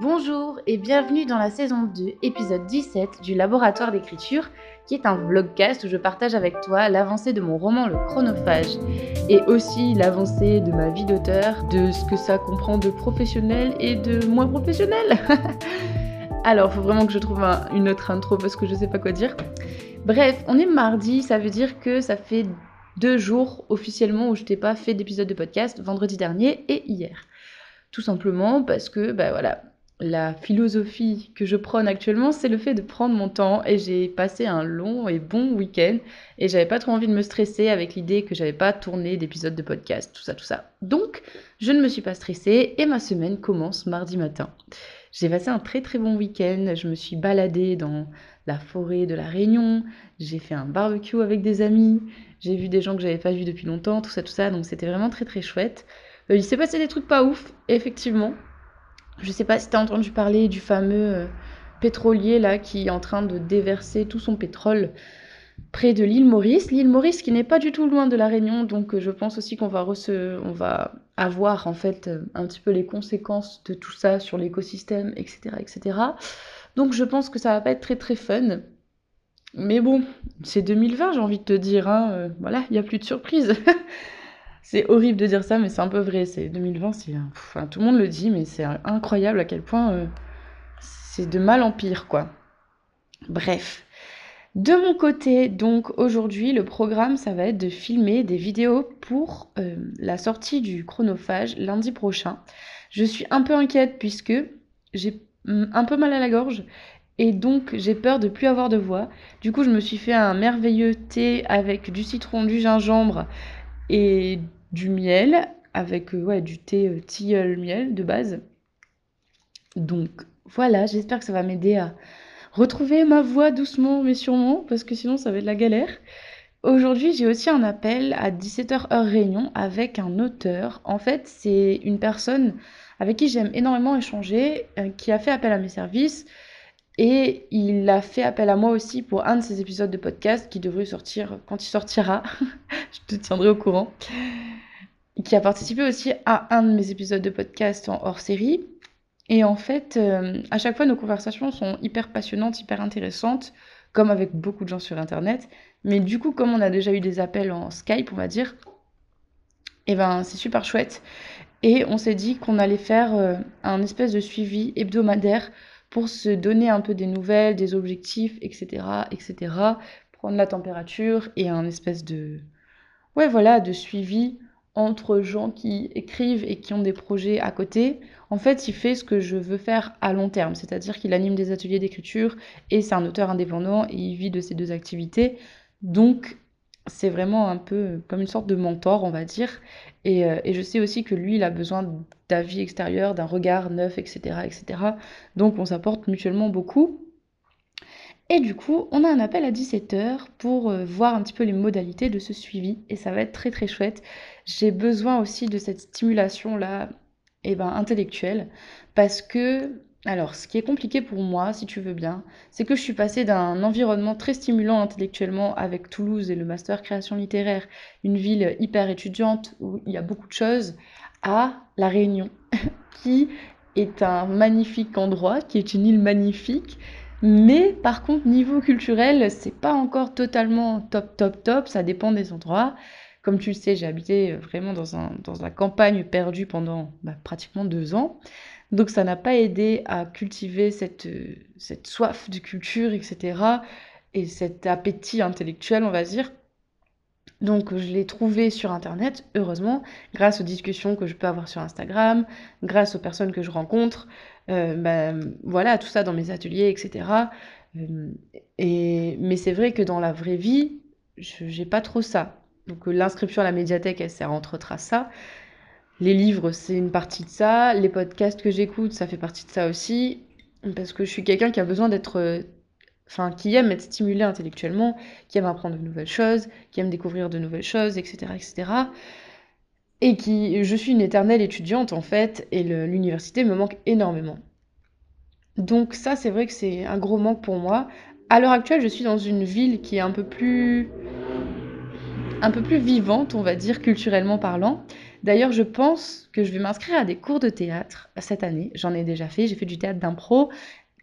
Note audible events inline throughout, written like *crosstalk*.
Bonjour et bienvenue dans la saison 2, épisode 17 du Laboratoire d'écriture, qui est un vlogcast où je partage avec toi l'avancée de mon roman Le Chronophage et aussi l'avancée de ma vie d'auteur, de ce que ça comprend de professionnel et de moins professionnel. *laughs* Alors, faut vraiment que je trouve une autre intro parce que je sais pas quoi dire. Bref, on est mardi, ça veut dire que ça fait deux jours officiellement où je t'ai pas fait d'épisode de podcast, vendredi dernier et hier. Tout simplement parce que, bah voilà, la philosophie que je prône actuellement, c'est le fait de prendre mon temps et j'ai passé un long et bon week-end et j'avais pas trop envie de me stresser avec l'idée que j'avais pas tourné d'épisode de podcast, tout ça, tout ça. Donc, je ne me suis pas stressée et ma semaine commence mardi matin. J'ai passé un très très bon week-end, je me suis baladée dans la forêt de la Réunion, j'ai fait un barbecue avec des amis, j'ai vu des gens que j'avais pas vus depuis longtemps, tout ça, tout ça, donc c'était vraiment très très chouette. Euh, il s'est passé des trucs pas ouf, effectivement, je sais pas si tu as entendu parler du fameux euh, pétrolier là qui est en train de déverser tout son pétrole près de l'île Maurice. L'île Maurice qui n'est pas du tout loin de la Réunion, donc euh, je pense aussi qu'on va, on va avoir en fait euh, un petit peu les conséquences de tout ça sur l'écosystème, etc., etc. Donc je pense que ça va pas être très très fun. Mais bon, c'est 2020, j'ai envie de te dire. Hein, voilà, il n'y a plus de surprise. *laughs* C'est horrible de dire ça, mais c'est un peu vrai. C'est 2020, c'est, enfin, tout le monde le dit, mais c'est incroyable à quel point euh, c'est de mal en pire, quoi. Bref. De mon côté, donc aujourd'hui, le programme, ça va être de filmer des vidéos pour euh, la sortie du chronophage lundi prochain. Je suis un peu inquiète puisque j'ai un peu mal à la gorge et donc j'ai peur de plus avoir de voix. Du coup, je me suis fait un merveilleux thé avec du citron, du gingembre et du miel avec euh, ouais, du thé euh, tilleul miel de base. Donc voilà, j'espère que ça va m'aider à retrouver ma voix doucement mais sûrement parce que sinon ça va être la galère. Aujourd'hui, j'ai aussi un appel à 17h heure réunion avec un auteur. En fait, c'est une personne avec qui j'aime énormément échanger, euh, qui a fait appel à mes services. Et il a fait appel à moi aussi pour un de ses épisodes de podcast qui devrait sortir quand il sortira. *laughs* Je te tiendrai au courant qui a participé aussi à un de mes épisodes de podcast en hors série. Et en fait, euh, à chaque fois, nos conversations sont hyper passionnantes, hyper intéressantes, comme avec beaucoup de gens sur Internet. Mais du coup, comme on a déjà eu des appels en Skype, on va dire, et eh ben c'est super chouette. Et on s'est dit qu'on allait faire euh, un espèce de suivi hebdomadaire pour se donner un peu des nouvelles, des objectifs, etc., etc., prendre la température et un espèce de, ouais, voilà, de suivi entre gens qui écrivent et qui ont des projets à côté. En fait, il fait ce que je veux faire à long terme, c'est-à-dire qu'il anime des ateliers d'écriture et c'est un auteur indépendant et il vit de ces deux activités. Donc, c'est vraiment un peu comme une sorte de mentor, on va dire. Et, euh, je sais aussi que lui, il a besoin d'avis extérieurs, d'un regard neuf, etc., etc. Donc, on s'apporte mutuellement beaucoup. Et du coup, on a un appel à 17h pour euh, voir un petit peu les modalités de ce suivi et ça va être très très chouette. J'ai besoin aussi de cette stimulation-là eh ben, intellectuelle parce que, alors ce qui est compliqué pour moi, si tu veux bien, c'est que je suis passée d'un environnement très stimulant intellectuellement avec Toulouse et le master création littéraire, une ville hyper étudiante où il y a beaucoup de choses, à La Réunion, *laughs* qui est un magnifique endroit, qui est une île magnifique, mais par contre, niveau culturel, c'est pas encore totalement top, top, top. Ça dépend des endroits. Comme tu le sais, j'ai habité euh, vraiment dans, la campagne perdue pendant bah, pratiquement deux ans. Donc ça n'a pas aidé à cultiver cette, euh, cette soif de culture, etc. Et cet appétit intellectuel, on va dire. Donc je l'ai trouvé sur Internet, heureusement, grâce aux discussions que je peux avoir sur Instagram, grâce aux personnes que je rencontre, euh, bah, voilà, tout ça dans mes ateliers, etc. Euh, et, mais c'est vrai que dans la vraie vie, j'ai pas trop ça. Donc l'inscription à la médiathèque, elle sert entre autres ça. Les livres, c'est une partie de ça. Les podcasts que j'écoute, ça fait partie de ça aussi. Parce que je suis quelqu'un qui a besoin d'être enfin qui aime être stimulé intellectuellement, qui aime apprendre de nouvelles choses, qui aime découvrir de nouvelles choses, etc., etc. Et qui, je suis une éternelle étudiante en fait, et l'université me manque énormément. Donc ça, c'est vrai que c'est un gros manque pour moi. À l'heure actuelle, je suis dans une ville qui est un peu plus un peu plus vivante, on va dire culturellement parlant. D'ailleurs, je pense que je vais m'inscrire à des cours de théâtre cette année. J'en ai déjà fait, j'ai fait du théâtre d'impro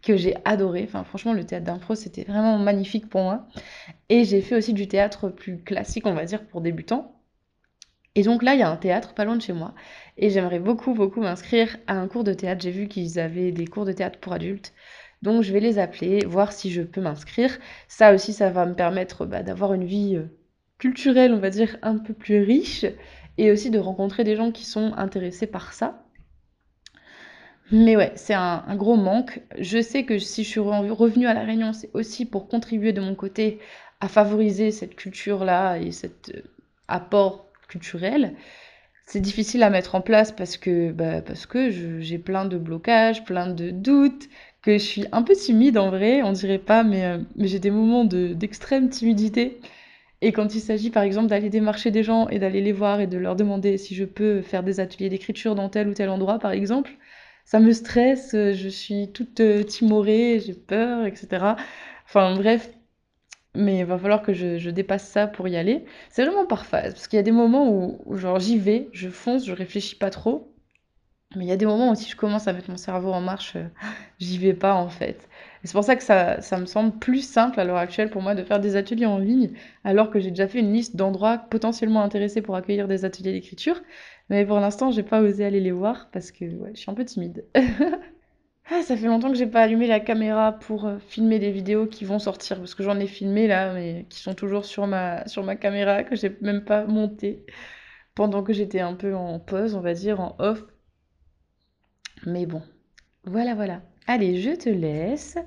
que j'ai adoré. Enfin, franchement, le théâtre d'impro, c'était vraiment magnifique pour moi. Et j'ai fait aussi du théâtre plus classique, on va dire, pour débutants. Et donc là, il y a un théâtre pas loin de chez moi. Et j'aimerais beaucoup, beaucoup m'inscrire à un cours de théâtre. J'ai vu qu'ils avaient des cours de théâtre pour adultes. Donc je vais les appeler, voir si je peux m'inscrire. Ça aussi, ça va me permettre bah, d'avoir une vie euh, culturelle, on va dire, un peu plus riche. Et aussi de rencontrer des gens qui sont intéressés par ça. Mais ouais, c'est un, gros manque. Je sais que si je suis revenue à La Réunion, c'est aussi pour contribuer de mon côté à favoriser cette culture-là et cet euh, apport culturel. C'est difficile à mettre en place parce que, bah, que j'ai plein de blocages, plein de doutes, que je suis un peu timide en vrai, on dirait pas, mais, euh, mais j'ai des moments d'extrême timidité. Et quand il s'agit par exemple d'aller démarcher des gens et d'aller les voir et de leur demander si je peux faire des ateliers d'écriture dans tel ou tel endroit par exemple, ça me stresse, je suis toute euh, timorée, j'ai peur, etc. Enfin bref, mais il va falloir que je, dépasse ça pour y aller. C'est vraiment par phase, parce qu'il y a des moments où, genre j'y vais, je fonce, je réfléchis pas trop. Mais il y a des moments où si je commence à mettre mon cerveau en marche, euh, *laughs* j'y vais pas en fait. Et c'est pour ça que ça, ça me semble plus simple à l'heure actuelle pour moi de faire des ateliers en ligne, alors que j'ai déjà fait une liste d'endroits potentiellement intéressés pour accueillir des ateliers d'écriture. Mais pour l'instant, j'ai pas osé aller les voir parce que je suis un peu timide. *laughs* Ah, ça fait longtemps que j'ai pas allumé la caméra pour euh, filmer des vidéos qui vont sortir parce que j'en ai filmé là, mais qui sont toujours sur ma, sur ma caméra que j'ai même pas montée pendant que j'étais un peu en pause, on va dire, en off. Mais bon, voilà, voilà. Allez, je te laisse.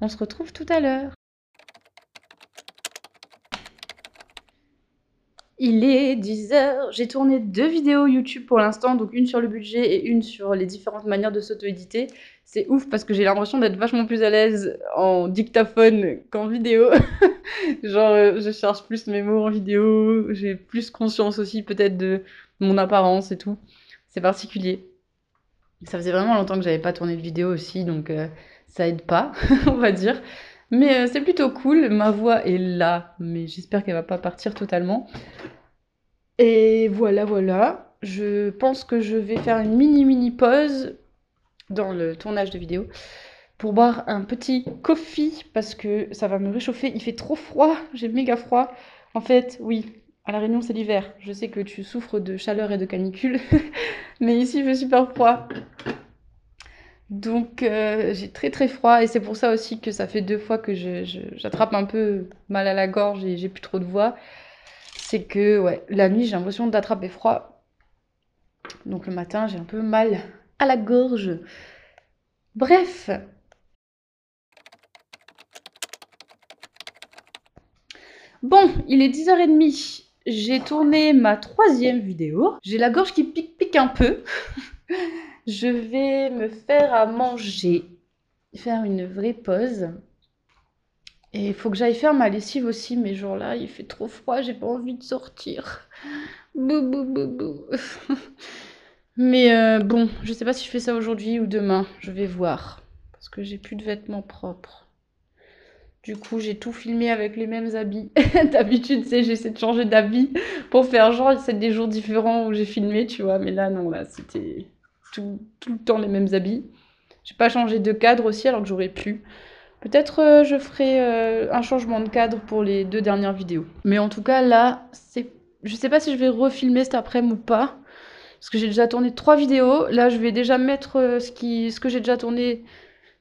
On se retrouve tout à l'heure. Il est 10h, j'ai tourné deux vidéos YouTube pour l'instant, donc une sur le budget et une sur les différentes manières de s'auto-éditer. C'est ouf parce que j'ai l'impression d'être vachement plus à l'aise en dictaphone qu'en vidéo. *laughs* Genre, euh, je cherche plus mes mots en vidéo, j'ai plus conscience aussi peut-être de mon apparence et tout. C'est particulier. Ça faisait vraiment longtemps que j'avais pas tourné de vidéo aussi, donc euh, ça aide pas, *laughs* on va dire. Mais euh, c'est plutôt cool, ma voix est là, mais j'espère qu'elle va pas partir totalement. Et voilà, voilà. Je pense que je vais faire une mini mini pause dans le tournage de vidéo pour boire un petit coffee parce que ça va me réchauffer. Il fait trop froid, j'ai méga froid. En fait, oui, à La Réunion c'est l'hiver. Je sais que tu souffres de chaleur et de canicule, *laughs* mais ici je suis super froid. Donc euh, j'ai très très froid et c'est pour ça aussi que ça fait deux fois que j'attrape un peu mal à la gorge et j'ai plus trop de voix. C'est que la nuit j'ai l'impression d'attraper froid. Donc le matin j'ai un peu mal à la gorge. Bref. Bon, il est 10h30. J'ai tourné ma troisième vidéo. J'ai la gorge qui pique pique un peu. *laughs* Je vais me faire à manger, faire une vraie pause. Et il faut que j'aille faire ma lessive aussi, mais genre là, il fait trop froid, j'ai pas envie de sortir. *laughs* Bou, bou, bou, bou. *laughs* mais euh, bon, je sais pas si je fais ça aujourd'hui ou demain, je vais voir. Parce que j'ai plus de vêtements propres. Du coup, j'ai tout filmé avec les mêmes habits. *laughs* D'habitude, tu sais, j'essaie de changer d'habit pour faire genre, c'est des jours différents où j'ai filmé, tu vois. Mais là, non, là, c'était tout, le temps les mêmes habits. J'ai pas changé de cadre aussi alors que j'aurais pu. Peut-être euh, je ferai euh, un changement de cadre pour les deux dernières vidéos. Mais en tout cas là, c'est je sais pas si je vais refilmer cet après-midi ou pas. Parce que j'ai déjà tourné trois vidéos. Là, je vais déjà mettre euh, ce, qui... ce que j'ai déjà tourné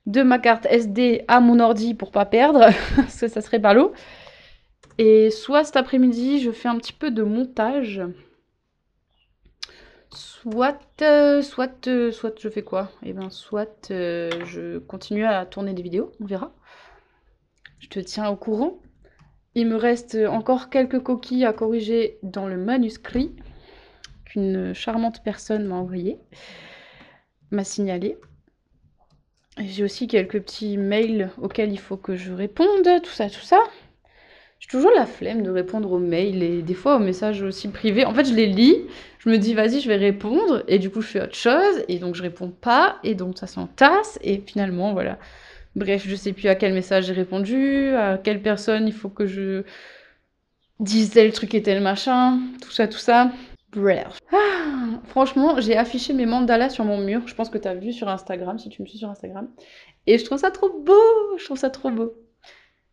de ma carte SD à mon ordi pour pas perdre. *laughs* parce que ça serait ballot. Et soit cet après-midi, je fais un petit peu de montage. Soit, euh, soit, euh, soit je fais quoi? Eh bien, soit euh, je continue à tourner des vidéos, on verra. Je te tiens au courant. Il me reste encore quelques coquilles à corriger dans le manuscrit qu'une charmante personne m'a envoyé, m'a signalé. J'ai aussi quelques petits mails auxquels il faut que je réponde, tout ça, tout ça. J'ai toujours la flemme de répondre aux mails et des fois aux messages aussi privés. En fait, je les lis, je me dis vas-y, je vais répondre et du coup, je fais autre chose et donc je réponds pas et donc ça s'entasse et finalement, voilà. Bref, je sais plus à quel message j'ai répondu, à quelle personne il faut que je dise tel truc et tel machin, tout ça, tout ça. Ah, franchement, j'ai affiché mes mandalas sur mon mur. Je pense que tu as vu sur Instagram, si tu me suis sur Instagram. Et je trouve ça trop beau. Je trouve ça trop beau.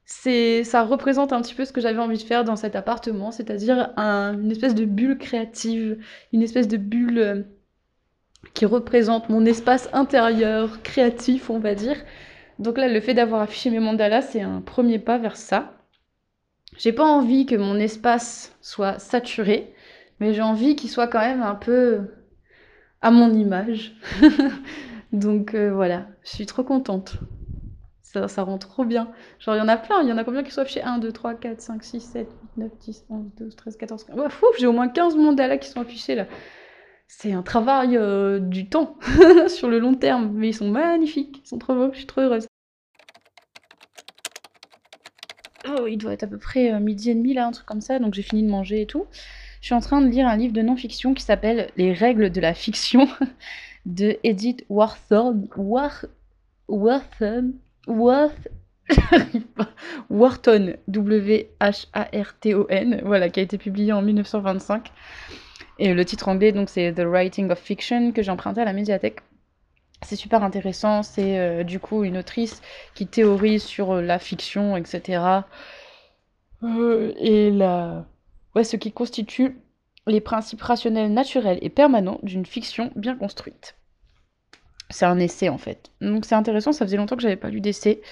C'est, ça représente un petit peu ce que j'avais envie de faire dans cet appartement, c'est-à-dire une espèce de bulle créative, une espèce de bulle euh, qui représente mon espace intérieur créatif, on va dire. Donc là, le fait d'avoir affiché mes mandalas, c'est un premier pas vers ça. J'ai pas envie que mon espace soit saturé, mais j'ai envie qu'il soit quand même un peu à mon image. *laughs* Donc euh, voilà, je suis trop contente. Ça, ça rend trop bien. Genre, il y en a plein. Il y en a combien qui sont affichés 1, 2, 3, 4, 5, 6, 7, 8, 9, 10, 11, 12, 13, 14, 15. Ouais, fou, j'ai au moins 15 mandalas qui sont affichés là. C'est un travail euh, du temps *laughs* sur le long terme, mais ils sont magnifiques, ils sont trop beaux, je suis trop heureuse. Oh, il doit être à peu près euh, midi et demi là, un truc comme ça, donc j'ai fini de manger et tout. Je suis en train de lire un livre de non-fiction qui s'appelle Les règles de la fiction *laughs* de Edith Wharton. War... Wharton. *laughs* Wharton. W-H-A-R-T-O-N. Voilà, qui a été publié en 1925. Et le titre anglais, donc, c'est The Writing of Fiction, que j'ai emprunté à la médiathèque. C'est super intéressant. C'est euh, du coup une autrice qui théorise sur euh, la fiction, etc. Euh, et la... ouais, ce qui constitue les principes rationnels naturels et permanents d'une fiction bien construite. C'est un essai en fait. Donc c'est intéressant, ça faisait longtemps que j'avais pas lu d'essai.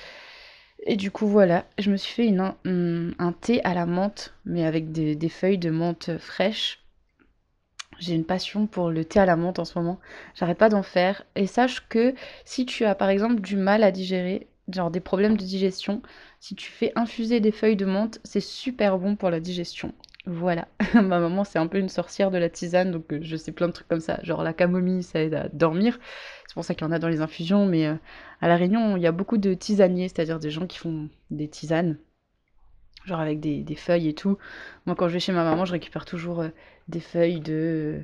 Et du coup voilà, je me suis fait une, un, thé à la menthe, mais avec des, des feuilles de menthe fraîches. J'ai une passion pour le thé à la menthe en ce moment. J'arrête pas d'en faire. Et sache que si tu as par exemple du mal à digérer, genre des problèmes de digestion, si tu fais infuser des feuilles de menthe, c'est super bon pour la digestion. Voilà, *laughs* ma maman c'est un peu une sorcière de la tisane, donc euh, je sais plein de trucs comme ça. Genre la camomille, ça aide à dormir. C'est pour ça qu'il y en a dans les infusions, mais euh, à La Réunion, il y a beaucoup de tisaniers, c'est-à-dire des gens qui font des tisanes, genre avec des, feuilles et tout. Moi quand je vais chez ma maman, je récupère toujours euh, des feuilles de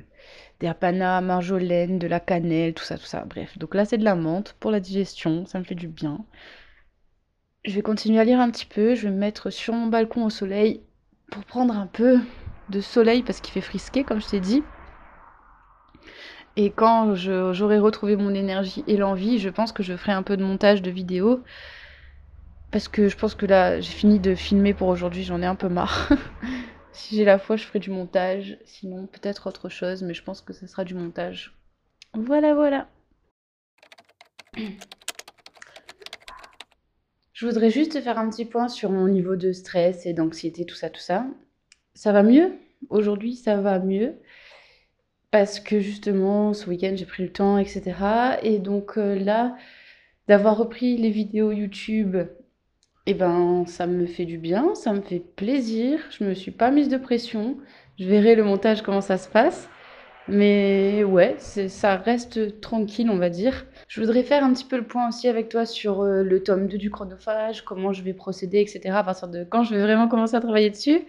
des marjolaine, de la cannelle, tout ça, tout ça. Bref, donc là c'est de la menthe pour la digestion, ça me fait du bien. Je vais continuer à lire un petit peu, je vais me mettre sur mon balcon au soleil pour prendre un peu de soleil parce qu'il fait frisquer, comme je t'ai dit. Et quand j'aurai retrouvé mon énergie et l'envie, je pense que je ferai un peu de montage de vidéos. Parce que je pense que là, j'ai fini de filmer pour aujourd'hui, j'en ai un peu marre. *laughs* si j'ai la foi, je ferai du montage. Sinon, peut-être autre chose, mais je pense que ce sera du montage. Voilà, voilà. *clears throat* Je voudrais juste faire un petit point sur mon niveau de stress et d'anxiété, tout ça, tout ça. Ça va mieux? Aujourd'hui, ça va mieux. Parce que justement, ce week-end, j'ai pris le temps, etc. Et donc euh, là, d'avoir repris les vidéos YouTube, eh ben, ça me fait du bien, ça me fait plaisir. Je me suis pas mise de pression. Je verrai le montage, comment ça se passe. Mais ouais, ça reste tranquille, on va dire. Je voudrais faire un petit peu le point aussi avec toi sur euh, le tome 2 du chronophage, comment je vais procéder, etc. à partir de quand je vais vraiment commencer à travailler dessus.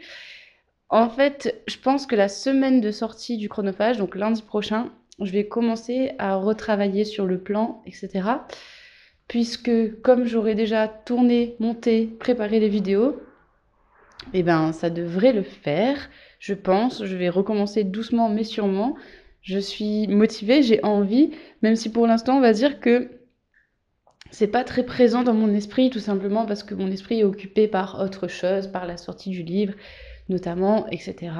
En fait, je pense que la semaine de sortie du chronophage, donc lundi prochain, je vais commencer à retravailler sur le plan, etc. Puisque comme j'aurai déjà tourné, monté, préparé les vidéos, eh ben ça devrait le faire je pense. Je vais recommencer doucement mais sûrement. Je suis motivée, j'ai envie, même si pour l'instant on va dire que c'est pas très présent dans mon esprit, tout simplement parce que mon esprit est occupé par autre chose, par la sortie du livre notamment, etc.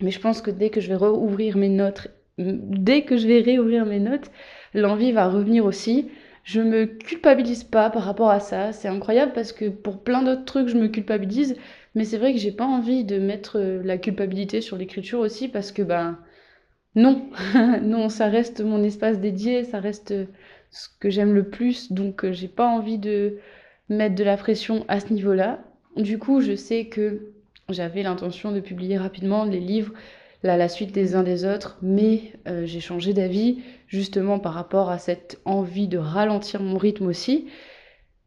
Mais je pense que dès que je vais rouvrir mes notes, dès que je vais réouvrir mes notes, l'envie va revenir aussi. Je me culpabilise pas par rapport à ça. C'est incroyable parce que pour plein d'autres trucs, je me culpabilise. Mais c'est vrai que j'ai pas envie de mettre euh, la culpabilité sur l'écriture aussi parce que ben non, *laughs* non, ça reste mon espace dédié, ça reste ce que j'aime le plus, donc euh, j'ai pas envie de mettre de la pression à ce niveau-là. Du coup, je sais que j'avais l'intention de publier rapidement les livres, la suite des uns des autres, mais euh, j'ai changé d'avis justement par rapport à cette envie de ralentir mon rythme aussi.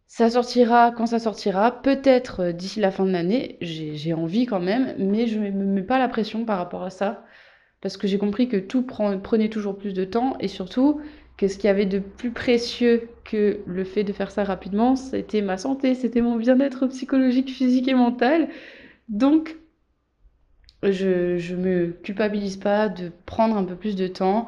Ça sortira quand ça sortira, peut-être euh, d'ici la fin de l'année, j'ai envie quand même, mais je ne me mets pas la pression par rapport à ça, parce que j'ai compris que tout prenait toujours plus de temps, et surtout que ce qu'il y avait de plus précieux que le fait de faire ça rapidement, c'était ma santé, c'était mon bien-être psychologique, physique et mental. Donc je, je me culpabilise pas de prendre un peu plus de temps.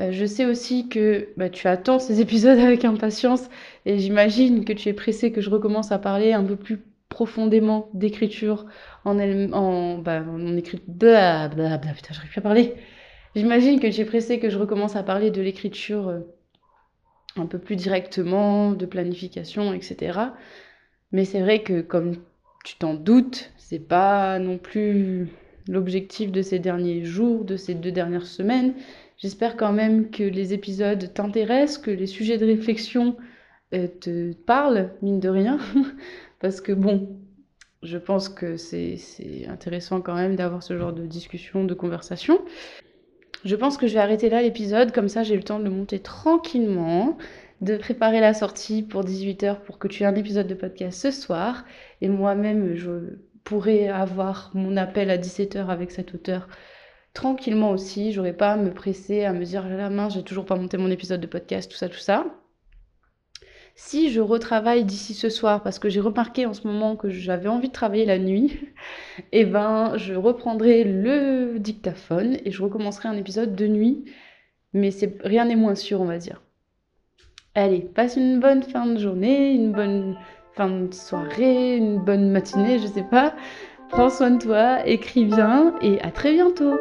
Euh, je sais aussi que bah, tu attends ces *laughs* épisodes avec impatience et j'imagine que tu es pressé que je recommence à parler un peu plus profondément d'écriture en elle en bah, en écrit bla bla bla putain j'arrive plus à parler j'imagine que tu es pressé que je recommence à parler de l'écriture euh, un peu plus directement de planification etc mais c'est vrai que comme tu t'en doutes c'est pas non plus l'objectif de ces derniers jours de ces deux dernières semaines J'espère quand même que les épisodes t'intéressent, que les sujets de réflexion euh, te parlent, mine de rien. *laughs* Parce que bon, je pense que c'est intéressant quand même d'avoir ce genre de discussion, de conversation. Je pense que je vais arrêter là l'épisode, comme ça j'ai le temps de le monter tranquillement, de préparer la sortie pour 18h pour que tu aies un épisode de podcast ce soir. Et moi-même, je pourrais avoir mon appel à 17h avec cet auteur tranquillement aussi. J'aurais pas à me presser, à me dire la main, j'ai toujours pas monté mon épisode de podcast, tout ça, tout ça. Si je retravaille d'ici ce soir, parce que j'ai remarqué en ce moment que j'avais envie de travailler la nuit, et *laughs* eh ben je reprendrai le dictaphone et je recommencerai un épisode de nuit. Mais c'est rien n'est moins sûr, on va dire. Allez, passe une bonne fin de journée, une bonne fin de soirée, une bonne matinée, je sais pas. Prends soin de toi, écris bien et à très bientôt